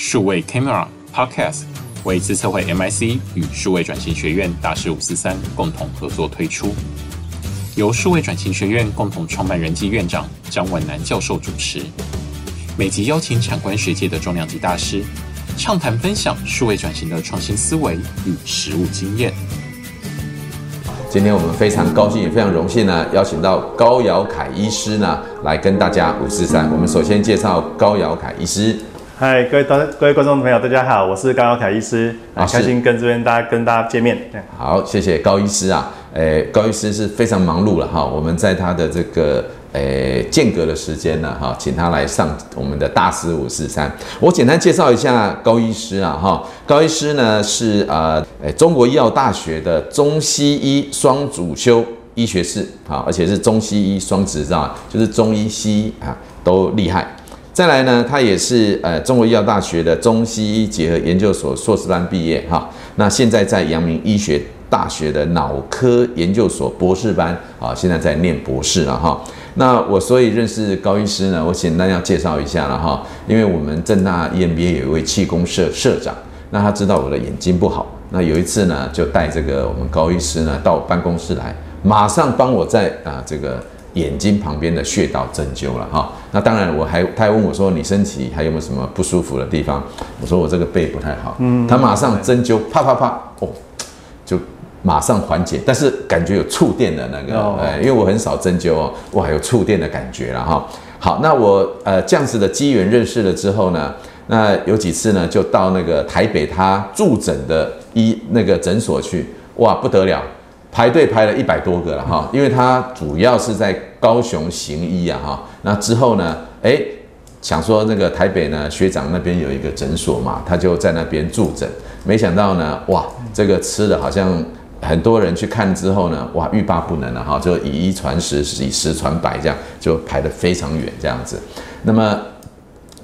数位 Camera Podcast 为资策会 MIC 与数位转型学院大师五四三共同合作推出，由数位转型学院共同创办人暨院长张文南教授主持，每集邀请产官学界的重量级大师，畅谈分享数位转型的创新思维与实务经验。今天我们非常高兴，也非常荣幸呢，邀请到高尧凯医师呢来跟大家五四三。我们首先介绍高尧凯医师。嗨，各位观各位观众朋友，大家好，我是高耀凯医师，很开心跟这边大家跟大家见面。好，谢谢高医师啊。诶，高医师是非常忙碌了哈，我们在他的这个。诶，间隔的时间呢？哈，请他来上我们的大师五四三。我简单介绍一下高医师啊，哈，高医师呢是呃，诶，中国医药大学的中西医双主修医学士啊，而且是中西医双执照，就是中医西医啊都厉害。再来呢，他也是呃中国医药大学的中西医结合研究所硕士班毕业哈。那现在在阳明医学大学的脑科研究所博士班啊，现在在念博士了哈。那我所以认识高医师呢，我简单要介绍一下了哈，因为我们正大 EMBA 有一位气功社社长，那他知道我的眼睛不好，那有一次呢，就带这个我们高医师呢到我办公室来，马上帮我在啊这个眼睛旁边的穴道针灸了哈。那当然我还他还问我说，你身体还有没有什么不舒服的地方？我说我这个背不太好，嗯，他马上针灸，啪啪啪，哦，就。马上缓解，但是感觉有触电的那个，哎，因为我很少针灸哦，哇，有触电的感觉了哈。好，那我呃这样子的机缘认识了之后呢，那有几次呢，就到那个台北他驻诊的医那个诊所去，哇，不得了，排队排了一百多个了哈，因为他主要是在高雄行医啊哈。那之后呢，哎，想说那个台北呢学长那边有一个诊所嘛，他就在那边驻诊，没想到呢，哇，这个吃的好像。很多人去看之后呢，哇，欲罢不能了哈，就以一传十，以十传百，这样就排得非常远这样子。那么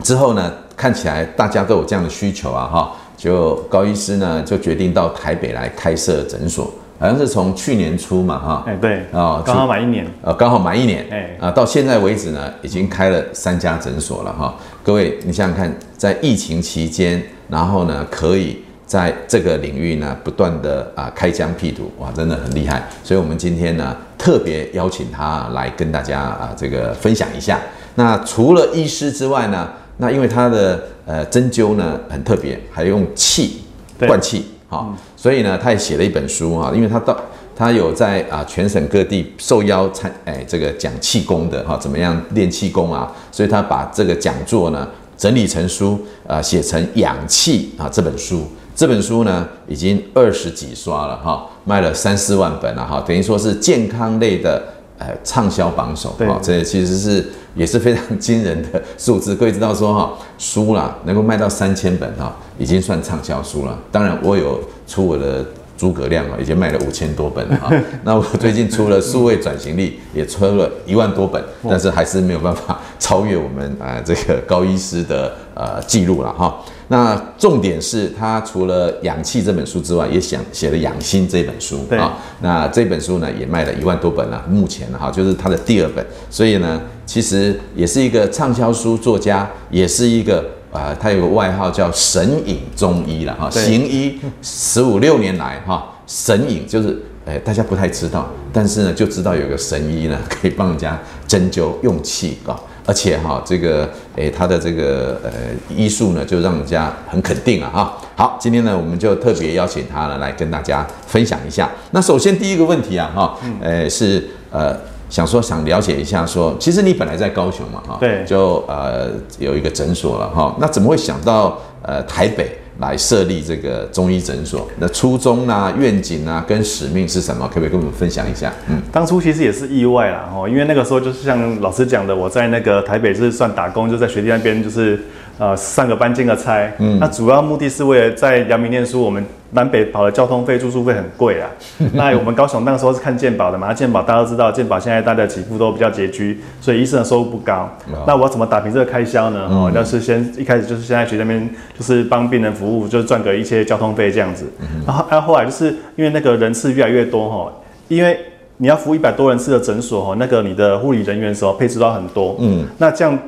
之后呢，看起来大家都有这样的需求啊哈，就高医师呢就决定到台北来开设诊所，好像是从去年初嘛哈，哎对，啊，刚好满一年，呃，刚好满一年，哎，啊，到现在为止呢，已经开了三家诊所了哈。各位，你想想看，在疫情期间，然后呢可以。在这个领域呢，不断的啊开疆辟土，哇，真的很厉害。所以，我们今天呢，特别邀请他来跟大家啊这个分享一下。那除了医师之外呢，那因为他的呃针灸呢很特别，还用气灌气，好，所以呢，他也写了一本书哈，因为他到他有在啊全省各地受邀参哎这个讲气功的哈，怎么样练气功啊？所以他把这个讲座呢整理成书啊，写成养气啊这本书。这本书呢，已经二十几刷了哈，卖了三四万本了哈，等于说是健康类的呃畅销榜首哈，这其实是也是非常惊人的数字。各位知道说哈，书啦能够卖到三千本哈，已经算畅销书了。当然我有出我的诸葛亮啊，已经卖了五千多本哈。那我最近出了数位转型力，也出了一万多本，但是还是没有办法超越我们啊这个高医师的呃记录了哈。那重点是他除了《养气》这本书之外，也想写了《养心》这本书啊。那这本书呢，也卖了一万多本了。目前哈，就是他的第二本。所以呢，其实也是一个畅销书作家，也是一个啊、呃，他有个外号叫“神隐中医”了哈。行医十五六年来哈，神隐就是哎，大家不太知道，但是呢，就知道有个神医呢，可以帮人家针灸用气啊。而且哈，这个诶，他的这个呃医术呢，就让人家很肯定啊哈。好，今天呢，我们就特别邀请他呢来跟大家分享一下。那首先第一个问题啊哈，呃是呃想说想了解一下说，其实你本来在高雄嘛哈，对，就呃有一个诊所了哈。那怎么会想到呃台北？来设立这个中医诊所，那初衷啊、愿景啊、跟使命是什么？可不可以跟我们分享一下？嗯，当初其实也是意外啦，哈，因为那个时候就是像老师讲的，我在那个台北是算打工，就在学弟那边就是。呃，上个班兼个差，嗯，那主要目的是为了在阳明念书。我们南北跑的交通费、住宿费很贵啊。那我们高雄那个时候是看健保的嘛，那健保大家都知道，健保现在大家起步都比较拮据，所以医生的收入不高。哦、那我要怎么打平这个开销呢？哦、嗯，要是先一开始就是现在学那边就是帮病人服务，就是赚个一些交通费这样子。嗯、然后，然后后来就是因为那个人次越来越多哈，因为你要服务一百多人次的诊所哈，那个你的护理人员的时候配置到很多，嗯，那这样。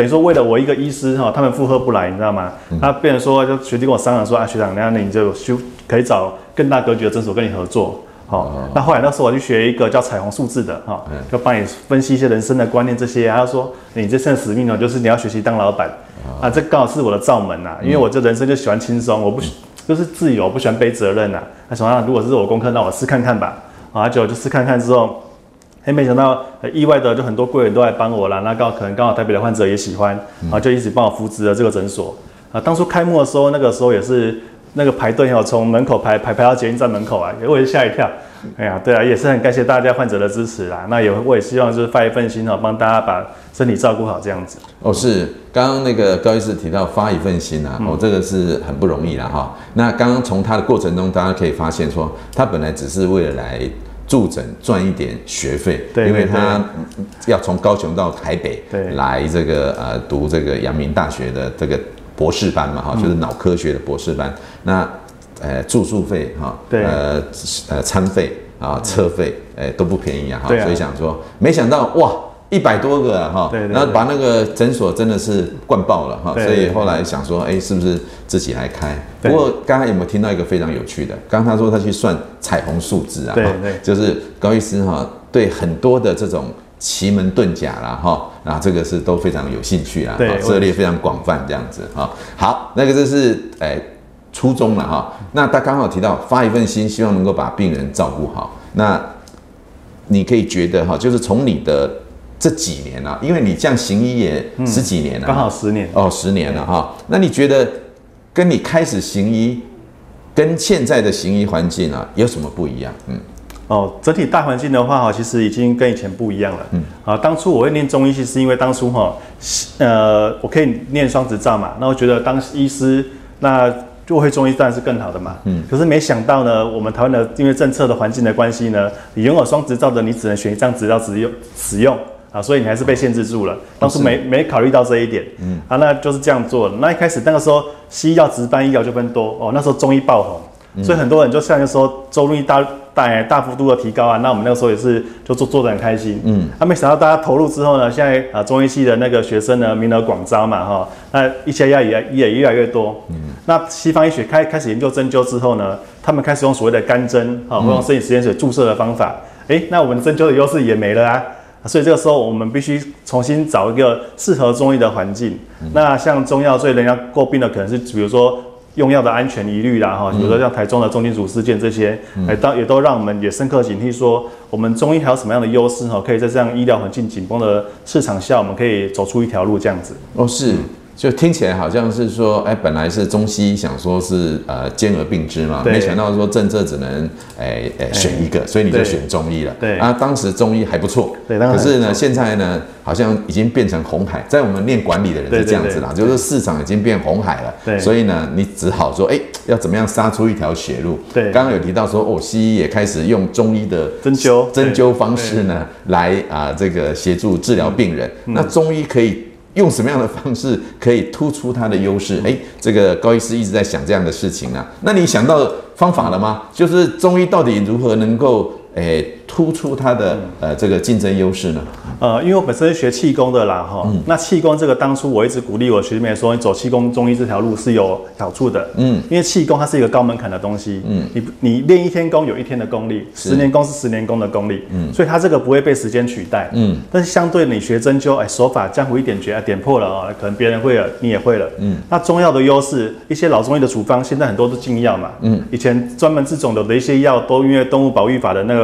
等于说为了我一个医师哈，他们负荷不来，你知道吗？他变成说就学弟跟我商量说啊，学长，那你就修可以找更大格局的诊所跟你合作。好，哦、那后来那时候我去学一个叫彩虹数字的哈，就帮你分析一些人生的观念这些，还要说你这生使命呢，就是你要学习当老板啊，这刚好是我的罩门呐，因为我这人生就喜欢轻松，我不就是自由，我不喜欢背责任呐。他说啊，如果是我功课，那我试看看吧。啊，就就试看看之后，还没想到意外的就很多贵人都来帮我了，那刚好可能刚好台北的患者也喜欢，啊，就一直帮我扶植了这个诊所。啊，当初开幕的时候，那个时候也是。那个排队要从门口排排排到捷运站门口啊，我也吓一跳。哎呀，对啊，也是很感谢大家患者的支持啦。那也我也希望就是发一份心哈，帮大家把身体照顾好这样子。哦，是，刚刚那个高医师提到发一份心啊，嗯、哦，这个是很不容易啦哈。那刚刚从他的过程中，大家可以发现说，他本来只是为了来助诊赚一点学费，对，因为他要从高雄到台北来这个呃读这个阳明大学的这个。博士班嘛，哈，就是脑科学的博士班。嗯、那，呃，住宿费哈，对，呃，呃，餐费啊，车费，哎，都不便宜啊，哈。所以想说，没想到哇，一百多个啊，哈，对，然后把那个诊所真的是灌爆了哈。所以后来想说，哎，是不是自己来开？不过刚才有没有听到一个非常有趣的？刚刚他说他去算彩虹数字啊，对对，就是高医师哈，对很多的这种。奇门遁甲啦，哈，那这个是都非常有兴趣啦，对，涉猎非常广泛这样子哈。好，那个就是哎初衷了哈。那他刚好提到发一份心，希望能够把病人照顾好。那你可以觉得哈，就是从你的这几年啊，因为你这样行医也十几年了，刚好十年哦，十年了哈。那你觉得跟你开始行医跟现在的行医环境啊有什么不一样？嗯。哦，整体大环境的话哈，其实已经跟以前不一样了。嗯，啊，当初我会念中医系，是因为当初哈，呃，我可以念双执照嘛，那我觉得当医师，那就会中医当然是更好的嘛。嗯，可是没想到呢，我们台湾的因为政策的环境的关系呢，你拥有双执照的，你只能选一张执照使用使用啊，所以你还是被限制住了。当初没没考虑到这一点。嗯，啊，那就是这样做的。那一开始那个时候，西医要值班，医疗就分多哦。那时候中医爆红。所以很多人就像就说中医大大大幅度的提高啊，那我们那个时候也是就做做的很开心，嗯，那没想到大家投入之后呢，现在啊中医系的那个学生呢名额广招嘛哈，那一些药也也越来越多，嗯，那西方医学开开始研究针灸之后呢，他们开始用所谓的干针啊，或用生理食盐水注射的方法，哎、欸，那我们针灸的优势也没了啊，所以这个时候我们必须重新找一个适合中医的环境，那像中药最人家诟病的可能是比如说。用药的安全疑虑啦，哈，比如说像台中的重金属事件这些，哎，当也都让我们也深刻警惕，说我们中医还有什么样的优势哈，可以在这样医疗环境紧绷的市场下，我们可以走出一条路这样子。哦，是。就听起来好像是说，哎，本来是中西医想说是呃兼而并之嘛，对。没想到说政策只能哎哎选一个，哎、所以你就选中医了。对。啊，当时中医还不错，对，可是呢，现在呢，好像已经变成红海，在我们念管理的人是这样子啦，就是市场已经变红海了。对，所以呢，你只好说，哎，要怎么样杀出一条血路？对，刚刚有提到说，哦，西医也开始用中医的针灸。针灸方式呢，来啊、呃、这个协助治疗病人。嗯、那中医可以。用什么样的方式可以突出它的优势？哎，这个高医师一直在想这样的事情啊。那你想到方法了吗？就是中医到底如何能够诶突出它的呃这个竞争优势呢？呃，因为我本身是学气功的啦，哈，嗯、那气功这个当初我一直鼓励我学弟妹说，你走气功中医这条路是有好处的，嗯，因为气功它是一个高门槛的东西，嗯，你你练一天功有一天的功力，十年功是十年功的功力，嗯，所以它这个不会被时间取代，嗯，但是相对你学针灸，哎，手法江湖一点诀，点破了啊，可能别人会了，你也会了，嗯，那中药的优势，一些老中医的处方，现在很多都禁药嘛，嗯，以前专门治肿瘤的一些药，都因为动物保育法的那个。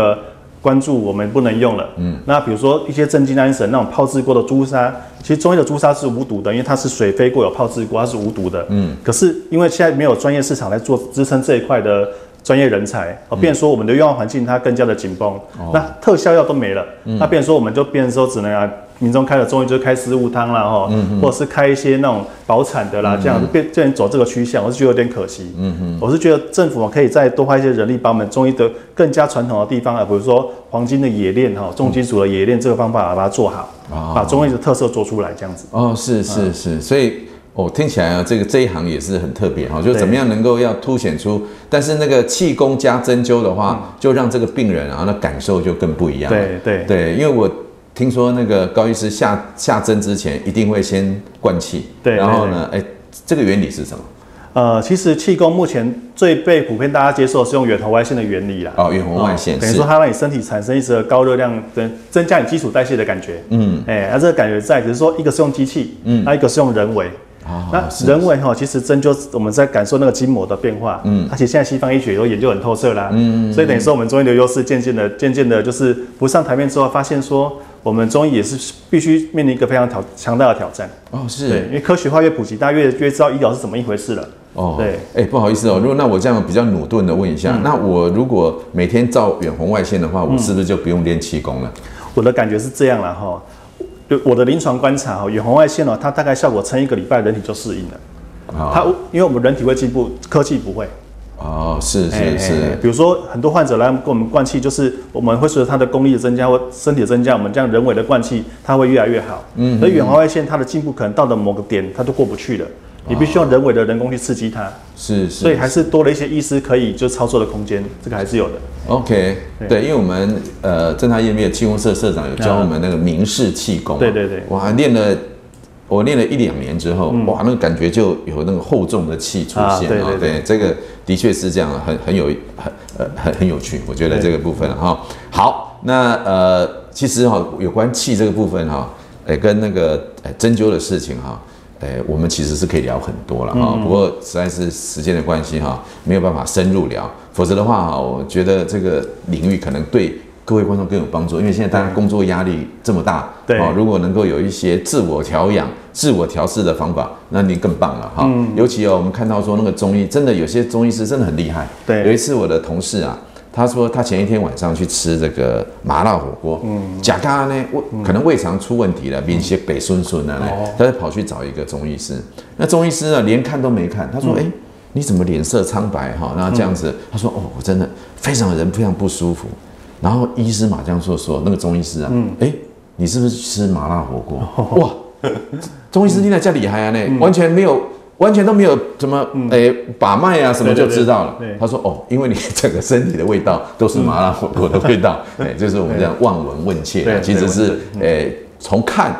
关注我们不能用了，嗯，那比如说一些镇静安神那种泡制过的朱砂，其实中医的朱砂是无毒的，因为它是水飞过有泡制过，它是无毒的，嗯。可是因为现在没有专业市场来做支撑这一块的专业人才，哦，变说我们的用药环境它更加的紧绷，嗯、那特效药都没了，嗯、那变成说我们就变成说只能啊。民众开了中医就开四物汤啦，哈，或者是开一些那种保产的啦，这样变变成走这个趋向，我是觉得有点可惜。嗯嗯，我是觉得政府可以再多花一些人力，把我们中医的更加传统的地方啊，比如说黄金的冶炼哈，重金属的冶炼这个方法把它做好，把中医的特色做出来，这样子。哦，是是是，所以哦，听起来啊，这个这一行也是很特别哈，就怎么样能够要凸显出，但是那个气功加针灸的话，就让这个病人啊，那感受就更不一样。对对对，因为我。听说那个高医师下下针之前一定会先灌气，对，然后呢，哎，这个原理是什么？呃，其实气功目前最被普遍大家接受的是用远红外线的原理啦。哦，远红外线，等于说它让你身体产生一直的高热量，增增加你基础代谢的感觉。嗯，哎，那这个感觉在，只是说一个是用机器，嗯，那一个是用人为。哦，那人为哈，其实针灸我们在感受那个筋膜的变化。嗯，而且现在西方医学都研究很透彻啦。嗯，所以等于说我们中医的优势渐渐的、渐渐的，就是不上台面之后，发现说。我们中医也是必须面临一个非常挑强大的挑战哦，是对，因为科学化越普及，大家越越知道医疗是怎么一回事了。哦，对，哎，不好意思哦，如果那我这样比较鲁钝的问一下，嗯、那我如果每天照远红外线的话，我是不是就不用练气功了？我的感觉是这样了哈，就我的临床观察哦，远红外线哦，它大概效果撑一个礼拜，人体就适应了。哦、它因为我们人体会进步，科技不会。哦，是是是，比如说很多患者来跟我们灌气，就是我们会随着他的功力的增加或身体的增加，我们这样人为的灌气，它会越来越好。嗯，所以远红外线它的进步可能到了某个点，它都过不去了，你必须用人为的人工去刺激它。是是，所以还是多了一些医师可以就操作的空间，这个还是有的。OK，对，因为我们呃正大业面气功社社长有教我们那个明式气功，对对对，我还练了。我练了一两年之后，哇，那个感觉就有那个厚重的气出现啊！对对对，这个的确是这样，很很有很呃很很有趣，我觉得这个部分哈。好，那呃，其实哈，有关气这个部分哈，诶，跟那个诶针灸的事情哈，诶，我们其实是可以聊很多了哈。不过实在是时间的关系哈，没有办法深入聊，否则的话哈，我觉得这个领域可能对。各位观众更有帮助，因为现在大家工作压力这么大，对，如果能够有一些自我调养、自我调试的方法，那你更棒了哈。嗯，尤其哦，我们看到说那个中医，真的有些中医师真的很厉害。对，有一次我的同事啊，他说他前一天晚上去吃这个麻辣火锅，嗯，甲咖呢胃可能胃肠出问题了，变些北酸酸的呢，他就跑去找一个中医师。那中医师呢，连看都没看，他说：“哎，你怎么脸色苍白哈？”那这样子，他说：“哦，我真的非常人非常不舒服。”然后医师马上说说那个中医师啊，嗯，哎，你是不是吃麻辣火锅？哇，中医师听了这么厉害啊，那完全没有，完全都没有什么，哎，把脉啊什么就知道了。他说哦，因为你 整个身体的味道都是麻辣火锅的味道，哎，就是我们这样望闻问切，其实是，诶，从看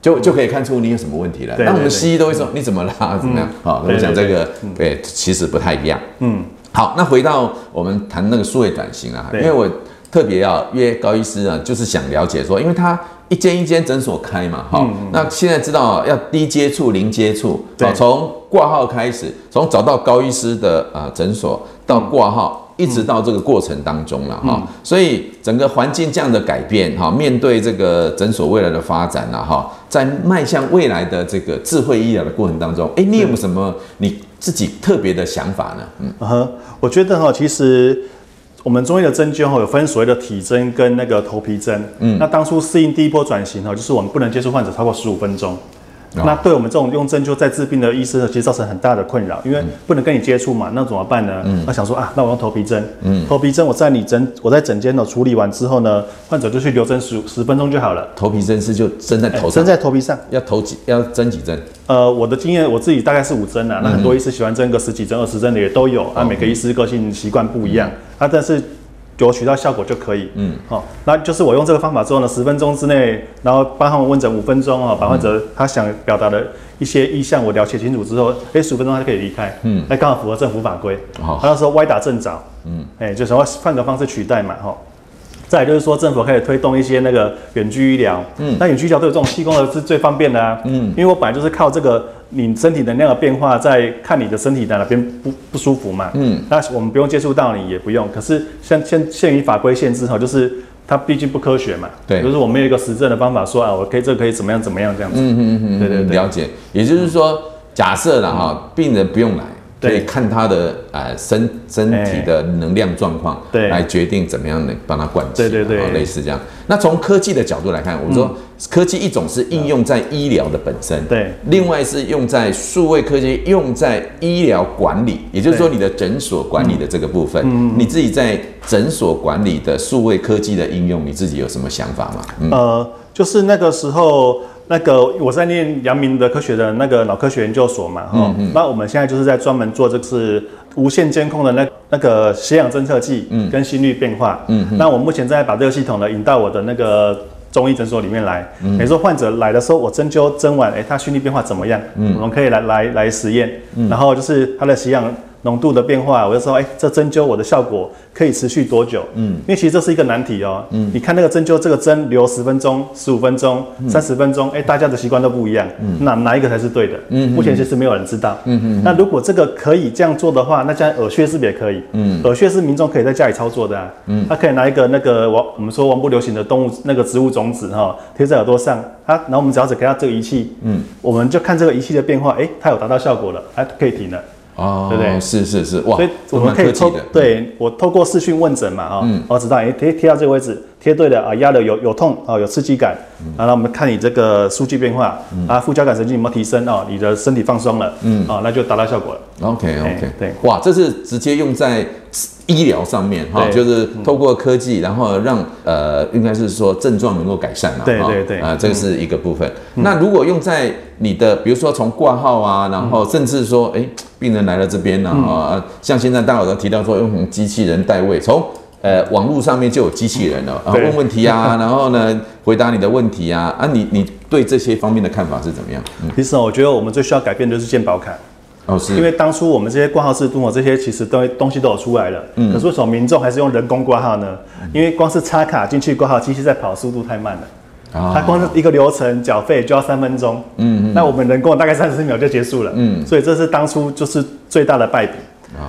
就就可以看出你有什么问题了。那我们西医都会说你怎么啦，怎么样？好，我讲这个，哎，其实不太一样。嗯，好，那回到我们谈那个数位转型啊，因为我。特别要约高医师啊，就是想了解说，因为他一间一间诊所开嘛，哈、嗯，那现在知道要低接触、零接触，啊，从挂号开始，从找到高医师的啊诊所到挂号，一直到这个过程当中了哈，所以整个环境这样的改变哈，面对这个诊所未来的发展了哈，在迈向未来的这个智慧医疗的过程当中，哎，你有没有什么你自己特别的想法呢？嗯，呵，我觉得哈，其实。我们中医的针灸哈，有分所谓的体针跟那个头皮针。嗯，那当初适应第一波转型哈，就是我们不能接触患者超过十五分钟。哦、那对我们这种用针灸在治病的医生呢，其实造成很大的困扰，因为不能跟你接触嘛，那怎么办呢？嗯，那想说啊，那我用头皮针。嗯，头皮针我在你诊，我在诊间呢处理完之后呢，患者就去留针十十分钟就好了。头皮针是就针在头上，针在头皮上，要头几要针几针？呃，我的经验我自己大概是五针啊，那很多医师喜欢针个十几针、二十针的也都有啊，每个医师个性习惯不一样啊，但是。有取到效果就可以，嗯，好，那就是我用这个方法之后呢，十分钟之内，然后帮他们问诊五分钟啊，把患者他想表达的一些意向我了解清楚之后，哎，十五分钟他就可以离开，嗯，那刚好符合政府法规，好，他那时候歪打正着，嗯，哎，就想要换个方式取代嘛，哈，再来就是说政府开始推动一些那个远距医疗，嗯，那远距医疗对这种气功的是最方便的啊，嗯，因为我本来就是靠这个。你身体能量的变化，在看你的身体在哪边不不舒服嘛？嗯，那我们不用接触到你，也不用。可是像限限于法规限制哈，就是它毕竟不科学嘛。对，就是我们有一个实证的方法说啊，我可以这可以怎么样怎么样这样子。嗯嗯嗯，对对对，了解。也就是说，假设了哈，病人不用来。可以看他的呃身身体的能量状况，对，来决定怎么样能帮他灌气，对对对，类似这样。那从科技的角度来看，我们说科技一种是应用在医疗的本身，对，另外是用在数位科技，用在医疗管理，也就是说你的诊所管理的这个部分，嗯，你自己在诊所管理的数位科技的应用，你自己有什么想法吗？呃，就是那个时候。那个我在念阳明的科学的那个脑科学研究所嘛，哈、嗯，那我们现在就是在专门做这个是无线监控的那那个血氧侦测器，嗯，跟心率变化，嗯，那我目前在把这个系统呢引到我的那个中医诊所里面来。比如说患者来的时候，我针灸针完，哎，他心率变化怎么样？嗯，我们可以来来来实验。嗯，然后就是他的血氧。浓度的变化，我就说，哎、欸，这针灸我的效果可以持续多久？嗯，因为其实这是一个难题哦。嗯，你看那个针灸，这个针留十分钟、十五分钟、三十分钟，哎、欸，大家的习惯都不一样。嗯，那哪一个才是对的？嗯，目前其实没有人知道。嗯嗯。那如果这个可以这样做的话，那这样耳穴是不是也可以？嗯，耳穴是民众可以在家里操作的啊。嗯，他可以拿一个那个王，我们说王不流行的动物那个植物种子哈，贴在耳朵上，啊，然后我们只要只给他这个仪器，嗯，我们就看这个仪器的变化，哎、欸，它有达到效果了，哎，可以停了。哦，对不对？是是是，哇，所以我们可以透，对我透过视讯问诊嘛，哈、嗯，我知道，哎，贴贴到这个位置。贴对了啊，压的有有痛啊，有刺激感，然后我们看你这个数据变化啊，副交感神经有没有提升？啊，你的身体放松了，嗯，啊，那就达到效果了。OK OK，对，哇，这是直接用在医疗上面哈，就是透过科技，然后让呃，应该是说症状能够改善了，对对对，啊，这个是一个部分。那如果用在你的，比如说从挂号啊，然后甚至说，哎，病人来了这边呢，啊，像现在大家都提到说用机器人代位，从呃，网络上面就有机器人了，然后问问题啊，然后呢，回答你的问题啊，啊，你你对这些方面的看法是怎么样？嗯，其实我觉得我们最需要改变的就是健保卡，哦，是，因为当初我们这些挂号制度啊，这些其实都东西都有出来了，嗯，可是为什么民众还是用人工挂号呢？因为光是插卡进去挂号，机器在跑速度太慢了，啊，它光是一个流程缴费就要三分钟，嗯嗯，那我们人工大概三十秒就结束了，嗯，所以这是当初就是最大的败笔。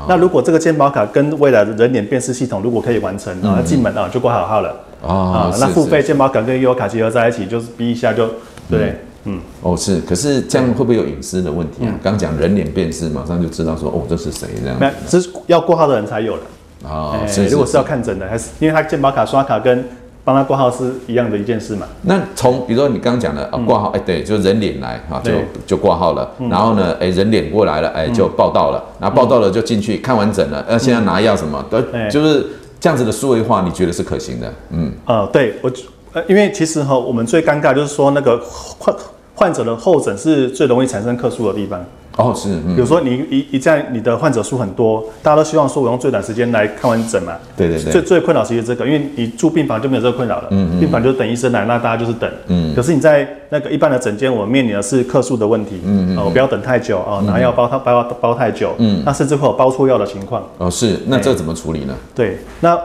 那如果这个健保卡跟未来的人脸辨识系统如果可以完成，然后进门啊就挂好号了。啊，那付费健保卡跟悠游卡结合在一起，就是逼一下就对，嗯，哦是，可是这样会不会有隐私的问题啊？刚讲人脸辨识，马上就知道说哦这是谁这样，没有，这是要挂号的人才有的啊，如果是要看诊的，还是因为他健保卡刷卡跟。帮他挂号是一样的一件事嘛？那从比如说你刚刚讲的啊，挂号哎，对，就人脸来哈，就就挂号了。然后呢，哎，人脸过来了，哎，就报到了。然后报到了就进去看完整了。呃，现在拿药什么的，就是这样子的数位化，你觉得是可行的？嗯，呃，对我，呃，因为其实哈，我们最尴尬就是说那个患患者的候诊是最容易产生客诉的地方。哦，是，嗯、比如说你一一在你的患者数很多，大家都希望说我用最短时间来看完诊嘛。对对对。最最困扰其实这个，因为你住病房就没有这个困扰了。嗯嗯。病房就是等医生来，那大家就是等。嗯。可是你在那个一般的诊间，我面临的是客数的问题。嗯嗯。我不要等太久啊，拿药包它包包太久。嗯。那甚至会有包错药的情况。哦，是，那这怎么处理呢？对，那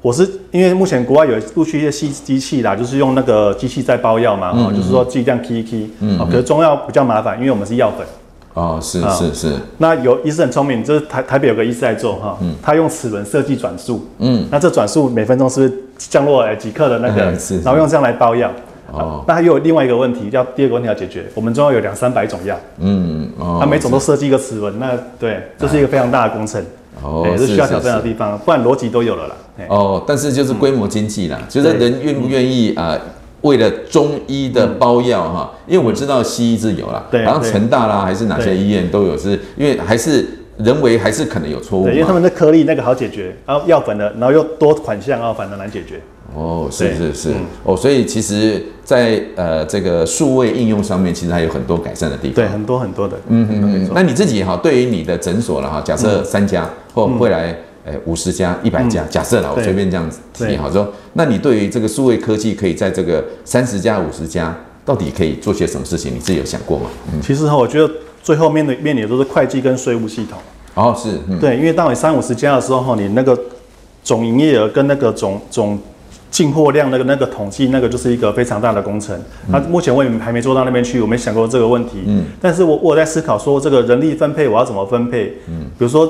我是因为目前国外有陆续一些细机器啦，就是用那个机器在包药嘛，哈，就是说剂量 key 一 key。嗯。可是中药比较麻烦，因为我们是药粉。哦，是是是，那有医师很聪明，就是台台北有个医师在做哈，他用齿轮设计转速，嗯，那这转速每分钟是不是降落哎几克的那个，然后用这样来包药，哦，那还有另外一个问题，要第二个问题要解决，我们中药有两三百种药，嗯，哦，他每种都设计一个齿轮，那对，这是一个非常大的工程，哦，也是需要挑战的地方，不然逻辑都有了啦，哦，但是就是规模经济啦，就是人愿不愿意啊？为了中医的包药哈，因为我知道西医是有啦，好像成大啦还是哪些医院都有，是因为还是人为还是可能有错误，因为他们的颗粒那个好解决，然后药粉的，然后又多款项，然后反而难解决。哦，是是是，哦，所以其实在呃这个数位应用上面，其实还有很多改善的地方。对，很多很多的。嗯嗯嗯。那你自己哈，对于你的诊所了哈，假设三家或未来。哎，五十家、一百家，假设啦，我随便这样子提好说，那你对于这个数位科技可以在这个三十家、五十家，到底可以做些什么事情？你自己有想过吗？嗯，其实哈，我觉得最后面的面临的都是会计跟税务系统。哦，是，对，因为当你三五十家的时候哈，你那个总营业额跟那个总总进货量那个那个统计，那个就是一个非常大的工程。那目前我也还没做到那边去，我没想过这个问题。嗯，但是我我在思考说，这个人力分配我要怎么分配？嗯，比如说。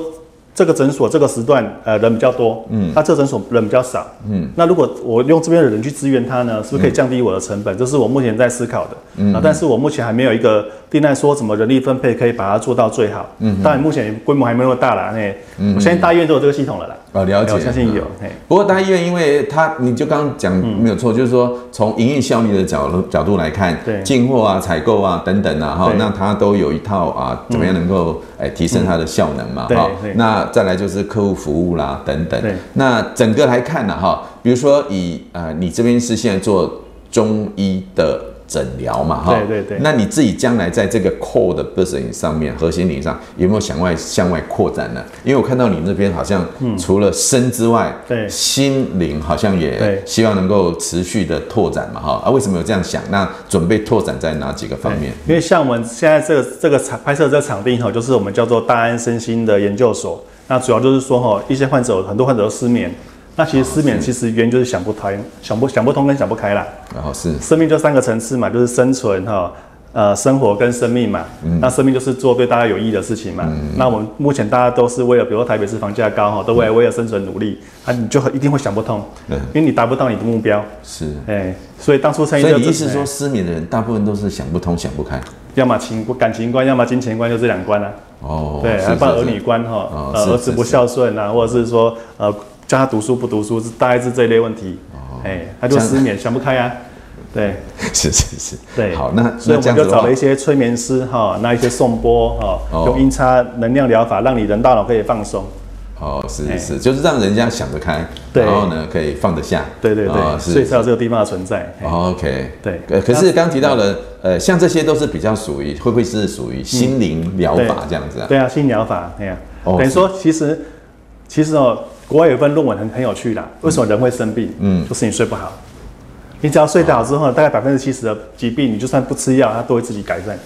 这个诊所这个时段，呃，人比较多，嗯，他这个诊所人比较少，嗯，那如果我用这边的人去支援他呢，是不是可以降低我的成本？这是我目前在思考的，嗯，啊，但是我目前还没有一个定案，说怎么人力分配可以把它做到最好，嗯，当然目前规模还没那么大啦，那，嗯，我相信大医院都有这个系统了啦，哦，了解，我相信有，不过大医院因为它，你就刚刚讲没有错，就是说从营运效率的角度角度来看，对，进货啊、采购啊等等啊，哈，那它都有一套啊，怎么样能够哎提升它的效能嘛，哈，那。再来就是客户服务啦，等等。对。那整个来看呢，哈，比如说以呃，你这边是现在做中医的诊疗嘛，哈。对对对。那你自己将来在这个 core 的 business 上面，核心领域上有没有向外向外扩展呢？因为我看到你那边好像除了身之外，对，心灵好像也希望能够持续的拓展嘛，哈。啊，为什么有这样想？那准备拓展在哪几个方面？因为像我们现在这个这个场拍摄这个场地哈，就是我们叫做大安身心的研究所。那主要就是说哈，一些患者很多患者都失眠。那其实失眠其实原因就是想不开，想不想不通跟想不开啦。然后是生命就三个层次嘛，就是生存哈，呃，生活跟生命嘛。嗯。那生命就是做对大家有益的事情嘛。嗯。那我们目前大家都是为了，比如说台北市房价高哈，都为了为了生存努力，啊，你就一定会想不通。嗯。因为你达不到你的目标。是。哎，所以当初参与。所以你意思说，失眠的人大部分都是想不通、想不开。要么情感情观，要么金钱观，就这两关啊。哦。对，还包括儿女观哈，呃，儿子不孝顺啊，或者是说呃。叫他读书不读书，是大概是这一类问题。哦，哎，他就失眠，想不开啊。对，是是是。对，好，那所以我们就找了一些催眠师哈，那一些颂钵哈，用音叉能量疗法，让你人大脑可以放松。哦，是是是，就是让人家想得开，然后呢可以放得下。对对对，所以才有这个地方的存在。OK，对。可是刚提到了，呃，像这些都是比较属于，会不会是属于心灵疗法这样子啊？对啊，心疗法，哎呀，等于说其实其实哦。国外有一份论文很很有趣的，为什么人会生病？嗯，就是你睡不好。你只要睡得好之后，大概百分之七十的疾病，你就算不吃药，它都会自己改善。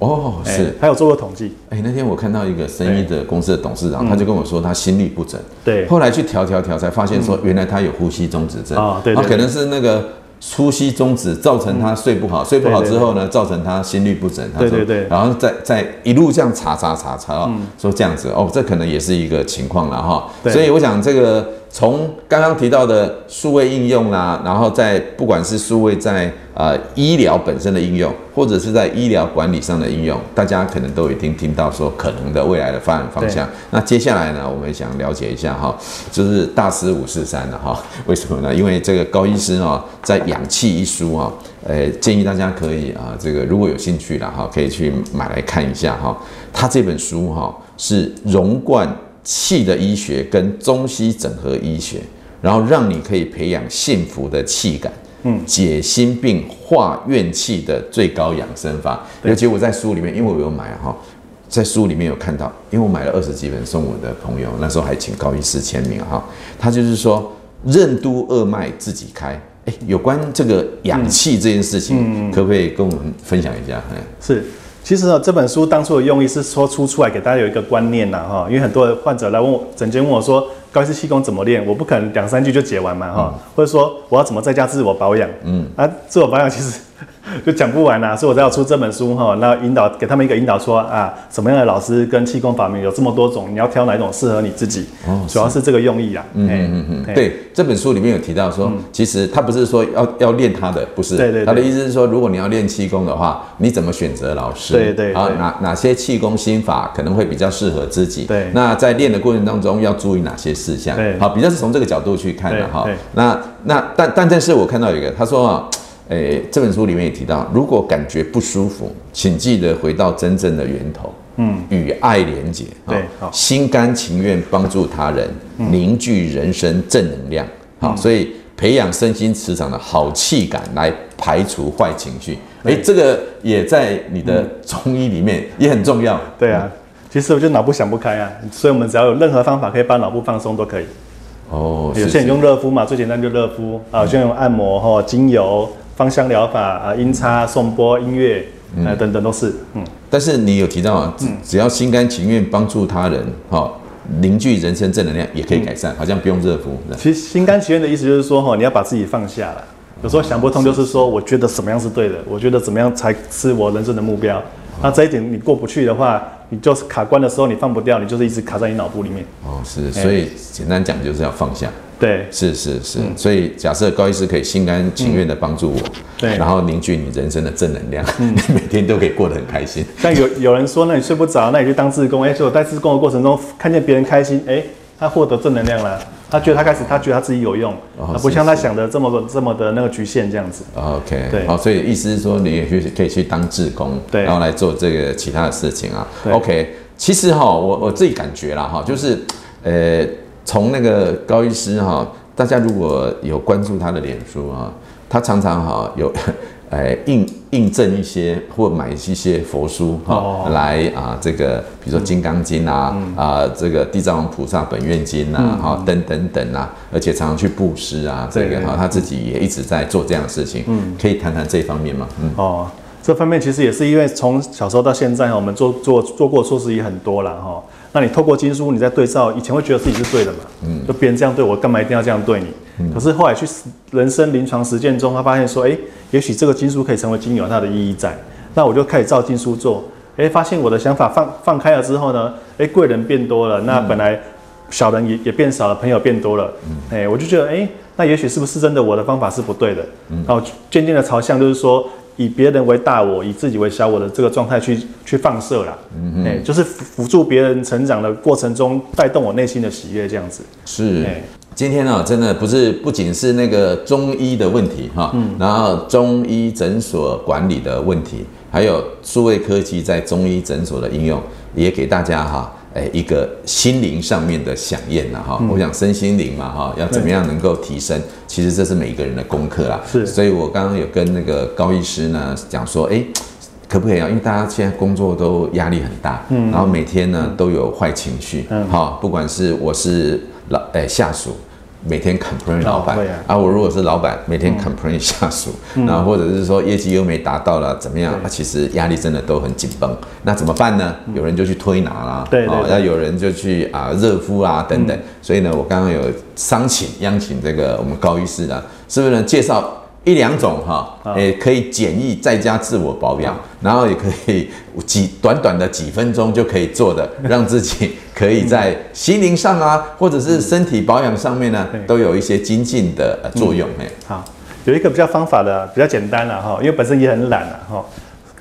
哦，是，还有做过统计。哎，那天我看到一个生意的公司的董事长，他就跟我说他心律不整。对。后来去调调调，才发现说原来他有呼吸中止症。啊，对。他可能是那个。呼吸中止造成他睡不好，嗯、睡不好之后呢，造成他心律不整。他说，对对对，然后再再一路这样查查查查，嗯、说这样子哦，这可能也是一个情况了哈。所以我想这个。从刚刚提到的数位应用啦，然后在不管是数位在呃医疗本身的应用，或者是在医疗管理上的应用，大家可能都已经听到说可能的未来的发展方向。那接下来呢，我们想了解一下哈，就是大师五四三了哈。为什么呢？因为这个高医师啊，在《氧气》一书啊，呃，建议大家可以啊，这个如果有兴趣了哈，可以去买来看一下哈。他这本书哈是融贯。气的医学跟中西整合医学，然后让你可以培养幸福的气感，嗯，解心病、化怨气的最高养生法。对尤其我在书里面，因为我有买哈，在书里面有看到，因为我买了二十几本送我的朋友，那时候还请高医师签名哈。他就是说，任督二脉自己开。哎，有关这个氧气这件事情，嗯嗯、可不可以跟我们分享一下？是。其实呢，这本书当初的用意是说出出来给大家有一个观念呐，哈，因为很多患者来问我，诊间问我说，高医师气功怎么练？我不可能两三句就解完嘛，哈，或者说我要怎么在家自我保养？嗯，啊，自我保养其实。就讲不完啦、啊，所以我才要出这本书哈，那引导给他们一个引导说啊，什么样的老师跟气功法门有这么多种，你要挑哪一种适合你自己？哦，主要是这个用意啊。嗯嗯嗯嗯，对，这本书里面有提到说，嗯、其实他不是说要要练他的，不是，对对，对，他的意思是说，如果你要练气功的话，你怎么选择老师？对对，对，啊，哪哪些气功心法可能会比较适合自己？对，那在练的过程当中要注意哪些事项？对，好，比较是从这个角度去看的哈。那那但但但是我看到一个，他说啊。诶，这本书里面也提到，如果感觉不舒服，请记得回到真正的源头，嗯，与爱连结，对，心甘情愿帮助他人，凝聚人生正能量，好，所以培养身心磁场的好气感，来排除坏情绪。诶，这个也在你的中医里面也很重要。对啊，其实我就脑部想不开啊，所以我们只要有任何方法可以把脑部放松都可以。哦，有些人用热敷嘛，最简单就热敷啊，有些人用按摩哈，精油。芳香疗法啊，音叉、颂钵、音乐，呃，等等都是，嗯。但是你有提到啊，只只要心甘情愿帮助他人，哈，凝聚人生正能量，也可以改善，好像不用热敷。其实心甘情愿的意思就是说，哈，你要把自己放下了。有时候想不通，就是说，我觉得什么样是对的，我觉得怎么样才是我人生的目标。那这一点你过不去的话，你就是卡关的时候，你放不掉，你就是一直卡在你脑部里面。哦，是，所以简单讲就是要放下。对，是是是，所以假设高医师可以心甘情愿的帮助我，对，然后凝聚你人生的正能量，你 每天都可以过得很开心。但有有人说，那你睡不着，那你就当志工。哎，所以我在志工的过程中看见别人开心，哎，他获得正能量了，他觉得他开始，他觉得他自己有用，啊，不像他想的这么这么的那个局限这样子。OK，对，好，所以意思是说，你也许可以去当志工，对，然后来做这个其他的事情啊。OK，其实哈，我我自己感觉啦哈，就是呃。从那个高医师哈，大家如果有关注他的脸书啊，他常常哈有，呃，印印证一些或买一些佛书哈，哦、来啊，这个比如说《金刚经》啊，嗯、啊，这个《地藏王菩萨本愿经》啊，哈、嗯，等等等啊，而且常常去布施啊，这个哈，他自己也一直在做这样的事情。嗯，可以谈谈这方面吗？嗯，哦，这方面其实也是因为从小时候到现在，我们做做做过错事也很多了哈。那你透过经书，你在对照，以前会觉得自己是对的嘛？嗯，就别人这样对我，干嘛一定要这样对你？嗯、可是后来去人生临床实践中，他发现说，哎、欸，也许这个经书可以成为经有它的意义在。那我就开始照经书做，哎、欸，发现我的想法放放开了之后呢，哎、欸，贵人变多了，那本来小人也也变少了，朋友变多了，哎、欸，我就觉得，哎、欸，那也许是不是真的我的方法是不对的？然后渐渐的朝向就是说。以别人为大我，以自己为小我的这个状态去去放射啦，嗯哼，哎，就是辅助别人成长的过程中，带动我内心的喜悦，这样子。是，今天呢，真的不是不仅是那个中医的问题哈，嗯，然后中医诊所管理的问题，还有数位科技在中医诊所的应用，也给大家哈。哎，一个心灵上面的响应了，哈，我想身心灵嘛，哈，要怎么样能够提升？其实这是每一个人的功课啦。是，所以我刚刚有跟那个高医师呢讲说，哎，可不可以啊？因为大家现在工作都压力很大，嗯，然后每天呢都有坏情绪，嗯，好，不管是我是老哎下属。每天 complain 老板啊，我如果是老板，每天 complain 下属，然后或者是说业绩又没达到了，怎么样？啊，其实压力真的都很紧绷。那怎么办呢？有人就去推拿啦，对，那有人就去啊热敷啊等等。所以呢，我刚刚有商请央请这个我们高医师啊，是不是呢介绍？一两种哈，也可以简易在家自我保养，然后也可以几短短的几分钟就可以做的，让自己可以在心灵上啊，或者是身体保养上面呢，都有一些精进的作用。哎，好，有一个比较方法的，比较简单了哈，因为本身也很懒了哈，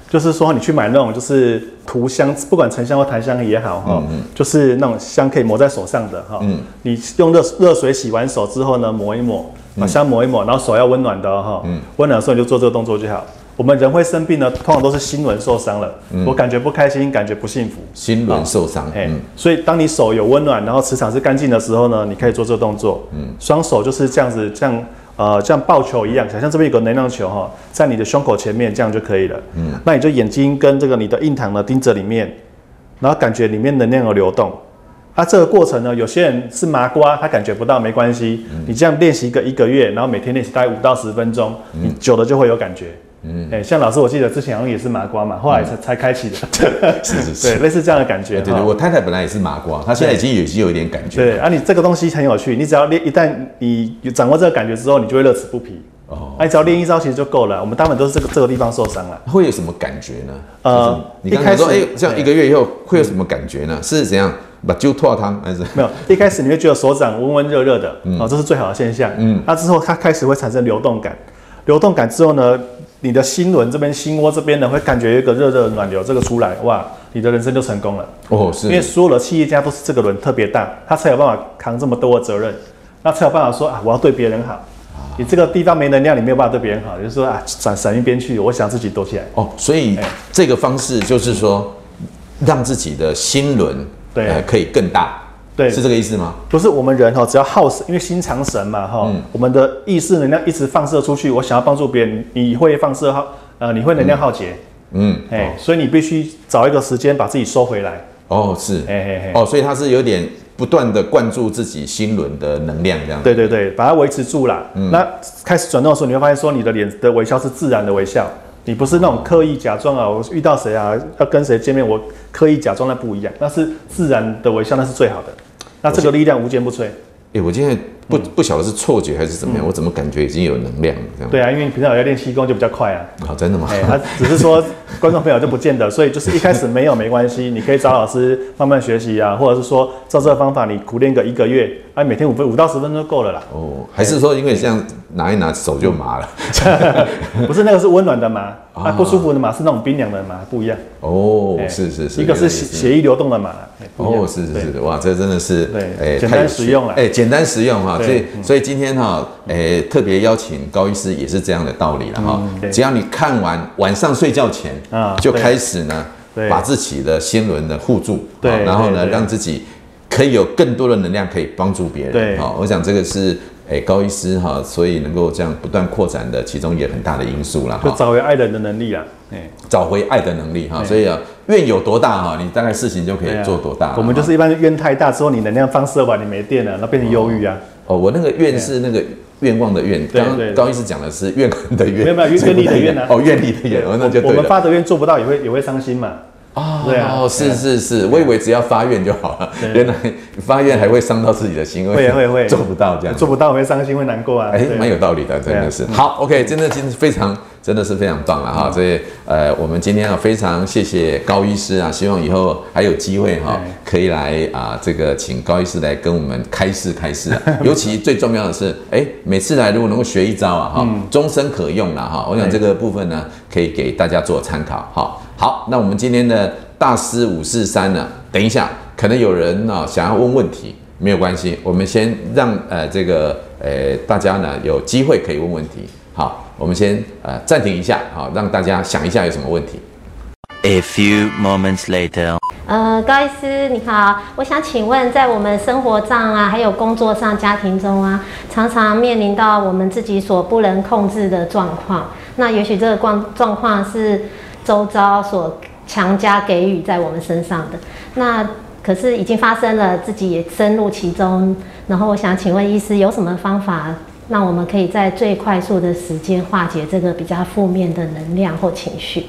就是说你去买那种就是涂香，不管沉香或檀香也好哈，就是那种香可以抹在手上的哈，你用热热水洗完手之后呢，抹一抹。把香抹一抹，然后手要温暖的哈，嗯，温暖的时候你就做这个动作就好。我们人会生病呢，通常都是心轮受伤了，嗯，我感觉不开心，感觉不幸福，心轮受伤，嗯，所以当你手有温暖，然后磁场是干净的时候呢，你可以做这个动作，嗯，双手就是这样子，像呃像抱球一样，想象这边有个能量球哈，在你的胸口前面，这样就可以了，嗯，那你就眼睛跟这个你的印堂呢盯着里面，然后感觉里面能量有流动。它、啊、这个过程呢，有些人是麻瓜，他感觉不到，没关系。嗯、你这样练习个一个月，然后每天练习大概五到十分钟，嗯、你久了就会有感觉。嗯，哎、欸，像老师，我记得之前好像也是麻瓜嘛，后来才、嗯、才开启的。是 是是，对，类似这样的感觉。对对，我太太本来也是麻瓜，她现在已经已经有一点感觉。对，啊，你这个东西很有趣，你只要练，一旦你掌握这个感觉之后，你就会乐此不疲。哦，哎，只要练一招其实就够了。我们大部分都是这个这个地方受伤了。会有什么感觉呢？呃，你刚才说，哎，这样一个月以后会有什么感觉呢？是怎样？把就脱汤还是没有？一开始你会觉得手掌温温热热的，哦，这是最好的现象。嗯，那之后它开始会产生流动感，流动感之后呢，你的心轮这边、心窝这边呢，会感觉有一个热热的暖流，这个出来，哇，你的人生就成功了。哦，是，因为所有的企业家都是这个轮特别大，他才有办法扛这么多的责任，那才有办法说啊，我要对别人好。你这个地方没能量，你没有办法对别人好，就是说啊，闪闪一边去，我想自己躲起来。哦，所以这个方式就是说，让自己的心轮。对、呃，可以更大，对，是这个意思吗？不是，我们人哈，只要好神，因为心藏神嘛，哈、嗯，我们的意识能量一直放射出去。我想要帮助别人，你会放射耗，呃，你会能量耗竭，嗯，哎，所以你必须找一个时间把自己收回来。哦，是，哎哎哎，哦，所以它是有点不断的灌注自己心轮的能量，这样子。对对对，把它维持住了。嗯，那开始转动的时候，你会发现说，你的脸的微笑是自然的微笑。你不是那种刻意假装啊，我遇到谁啊，要跟谁见面，我刻意假装那不一样，那是自然的微笑，那是最好的。那这个力量无坚不摧。哎，我今天。不不晓得是错觉还是怎么样，我怎么感觉已经有能量了这样？对啊，因为你平常有在练气功就比较快啊。好，真的吗？哎，他只是说观众朋友就不见得，所以就是一开始没有没关系，你可以找老师慢慢学习啊，或者是说照这个方法你苦练个一个月，哎，每天五分五到十分钟就够了啦。哦，还是说因为这样拿一拿手就麻了？不是那个是温暖的麻，啊不舒服的麻是那种冰凉的麻，不一样。哦，是是是，一个是血血液流动的麻。哦，是是是，哇，这真的是对，哎，简单实用了，哎，简单实用哈，所以所以今天哈，诶，特别邀请高医师也是这样的道理了哈。只要你看完晚上睡觉前啊，就开始呢，把自己的心轮的护住，对，然后呢，让自己可以有更多的能量可以帮助别人。对，好，我想这个是哎高医师哈，所以能够这样不断扩展的其中也很大的因素了。就找回爱人的能力啊，哎，找回爱的能力哈，所以啊，愿有多大哈，你大概事情就可以做多大。我们就是一般愿太大之后，你能量放射完，你没电了，那变成忧郁啊。哦，我那个愿是那个愿望的愿，刚刚高医师讲的是愿望的愿，没有没有愿 力的愿啊？哦，愿力的愿，那就。我们发的愿做不到也会也会伤心嘛。哦，对啊，是是是，我以为只要发愿就好了，原来发愿还会伤到自己的心，会会会做不到这样，做不到会伤心会难过啊，哎，蛮有道理的，真的是。好，OK，真的今天非常真的是非常棒了哈，所以呃，我们今天啊非常谢谢高医师啊，希望以后还有机会哈，可以来啊这个请高医师来跟我们开示开示啊，尤其最重要的是，哎，每次来如果能够学一招啊哈，终身可用了哈，我想这个部分呢可以给大家做参考哈。好，那我们今天的大师五四三呢？等一下，可能有人呢想要问问题，没有关系，我们先让呃这个呃大家呢有机会可以问问题。好，我们先呃暂停一下，好，让大家想一下有什么问题。A few moments later，呃，高医师你好，我想请问，在我们生活上啊，还有工作上、家庭中啊，常常面临到我们自己所不能控制的状况，那也许这个状状况是。周遭所强加给予在我们身上的，那可是已经发生了，自己也深入其中。然后我想请问医师，有什么方法让我们可以在最快速的时间化解这个比较负面的能量或情绪？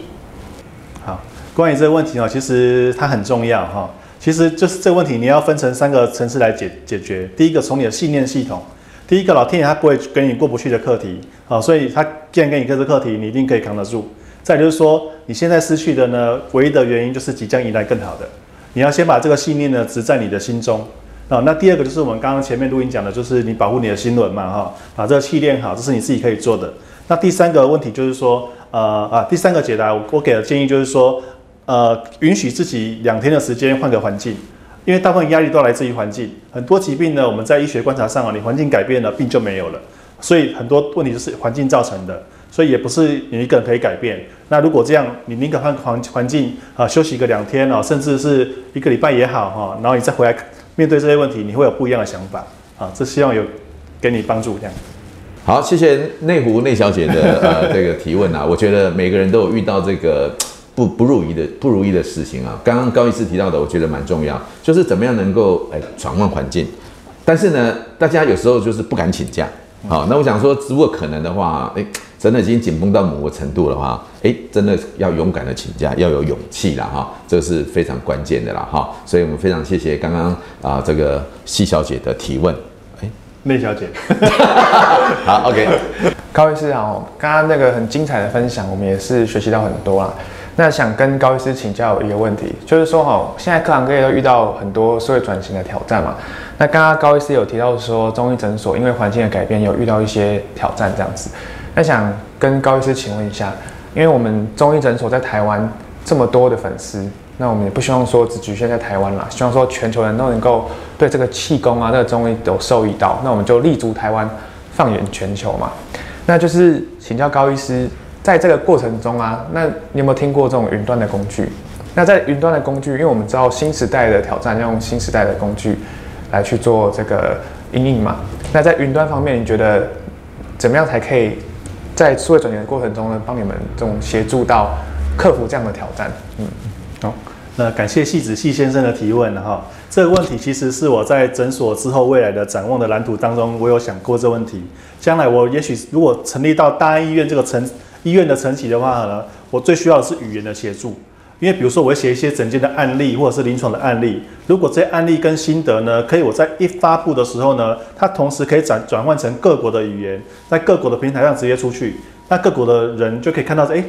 好，关于这个问题哦，其实它很重要哈。其实就是这个问题，你要分成三个层次来解解决。第一个，从你的信念系统。第一个，老天爷他不会给你过不去的课题，好，所以他既然给你这个课题，你一定可以扛得住。再就是说，你现在失去的呢，唯一的原因就是即将迎来更好的。你要先把这个信念呢植在你的心中。啊，那第二个就是我们刚刚前面录音讲的，就是你保护你的心轮嘛，哈，把这个气练好，这是你自己可以做的。那第三个问题就是说，呃啊，第三个解答，我给的建议就是说，呃，允许自己两天的时间换个环境，因为大部分压力都来自于环境。很多疾病呢，我们在医学观察上啊，你环境改变了，病就没有了。所以很多问题就是环境造成的。所以也不是你一个人可以改变。那如果这样，你宁可换环环境啊，休息个两天哦，甚至是一个礼拜也好哈，然后你再回来面对这些问题，你会有不一样的想法啊。这希望有给你帮助这样。好，谢谢内湖内小姐的呃 这个提问啊。我觉得每个人都有遇到这个 不不如意的不如意的事情啊。刚刚高医师提到的，我觉得蛮重要，就是怎么样能够哎转换环境。但是呢，大家有时候就是不敢请假。好，那我想说，如果可能的话，哎。真的已经紧绷到某个程度了哈，哎，真的要勇敢的请假，要有勇气了哈，这是非常关键的啦哈，所以我们非常谢谢刚刚啊这个细小姐的提问，哎，内小姐，好，OK，高医师好，刚刚那个很精彩的分享，我们也是学习到很多啦。那想跟高医师请教一个问题，就是说哈，现在各行各业都遇到很多社会转型的挑战嘛，那刚刚高医师有提到说，中医诊所因为环境的改变，有遇到一些挑战这样子。那想跟高医师请问一下，因为我们中医诊所在台湾这么多的粉丝，那我们也不希望说只局限在台湾啦，希望说全球人都能够对这个气功啊，这个中医有受益到，那我们就立足台湾，放眼全球嘛。那就是请教高医师，在这个过程中啊，那你有没有听过这种云端的工具？那在云端的工具，因为我们知道新时代的挑战要用新时代的工具来去做这个因应嘛。那在云端方面，你觉得怎么样才可以？在数位转型的过程中呢，帮你们这种协助到克服这样的挑战。嗯，好，那感谢细子细先生的提问哈。这个问题其实是我在诊所之后未来的展望的蓝图当中，我有想过这问题。将来我也许如果成立到大安医院这个层医院的层级的话呢，我最需要的是语言的协助。因为比如说，我会写一些整件的案例，或者是临床的案例。如果这些案例跟心得呢，可以我在一发布的时候呢，它同时可以转转换成各国的语言，在各国的平台上直接出去，那各国的人就可以看到说，哎，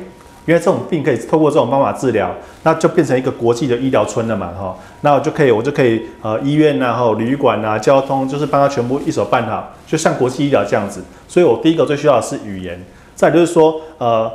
原来这种病可以透过这种方法治疗，那就变成一个国际的医疗村了嘛，哈。那我就可以，我就可以，呃，医院啊，哈，旅馆啊，交通，就是帮他全部一手办好，就像国际医疗这样子。所以我第一个最需要的是语言，再就是说，呃。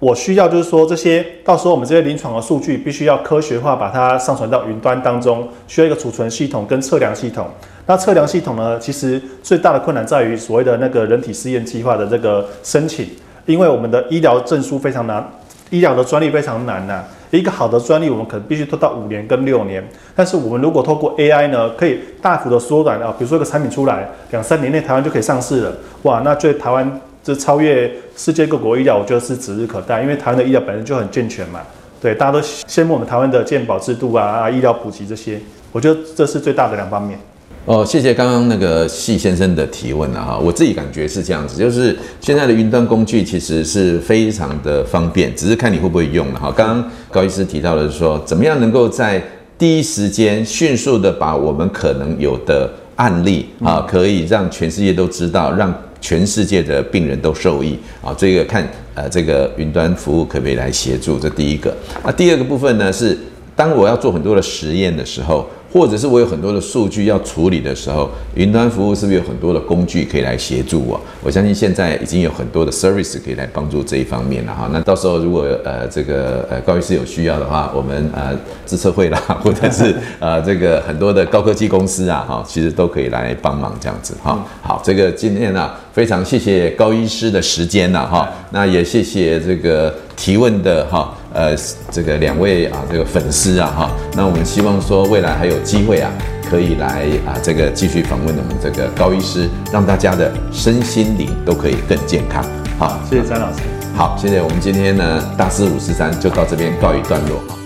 我需要就是说，这些到时候我们这些临床的数据必须要科学化，把它上传到云端当中，需要一个储存系统跟测量系统。那测量系统呢，其实最大的困难在于所谓的那个人体试验计划的这个申请，因为我们的医疗证书非常难，医疗的专利非常难呐、一个好的专利，我们可能必须拖到五年跟六年。但是我们如果透过 AI 呢，可以大幅的缩短啊，比如说一个产品出来，两三年内台湾就可以上市了，哇，那对台湾这超越世界各国医疗，我觉得是指日可待。因为台湾的医疗本身就很健全嘛，对，大家都羡慕我们台湾的健保制度啊，医疗普及这些，我觉得这是最大的两方面。哦，谢谢刚刚那个细先生的提问啊，哈，我自己感觉是这样子，就是现在的云端工具其实是非常的方便，只是看你会不会用了哈。刚刚高医师提到的是说，怎么样能够在第一时间迅速的把我们可能有的案例啊，可以让全世界都知道，让全世界的病人都受益啊，这个看呃这个云端服务可不可以来协助，这第一个。那第二个部分呢是，当我要做很多的实验的时候。或者是我有很多的数据要处理的时候，云端服务是不是有很多的工具可以来协助我？我相信现在已经有很多的 service 可以来帮助这一方面了哈。那到时候如果呃这个呃高医师有需要的话，我们呃资策会啦，或者是 呃这个很多的高科技公司啊哈，其实都可以来帮忙这样子哈。好，这个今天呢非常谢谢高医师的时间呐哈，那也谢谢这个提问的哈。呃，这个两位啊，这个粉丝啊，哈，那我们希望说未来还有机会啊，可以来啊，这个继续访问我们这个高医师，让大家的身心灵都可以更健康。好，谢谢詹老师。好，谢谢我们今天呢，大师五十三就到这边告一段落。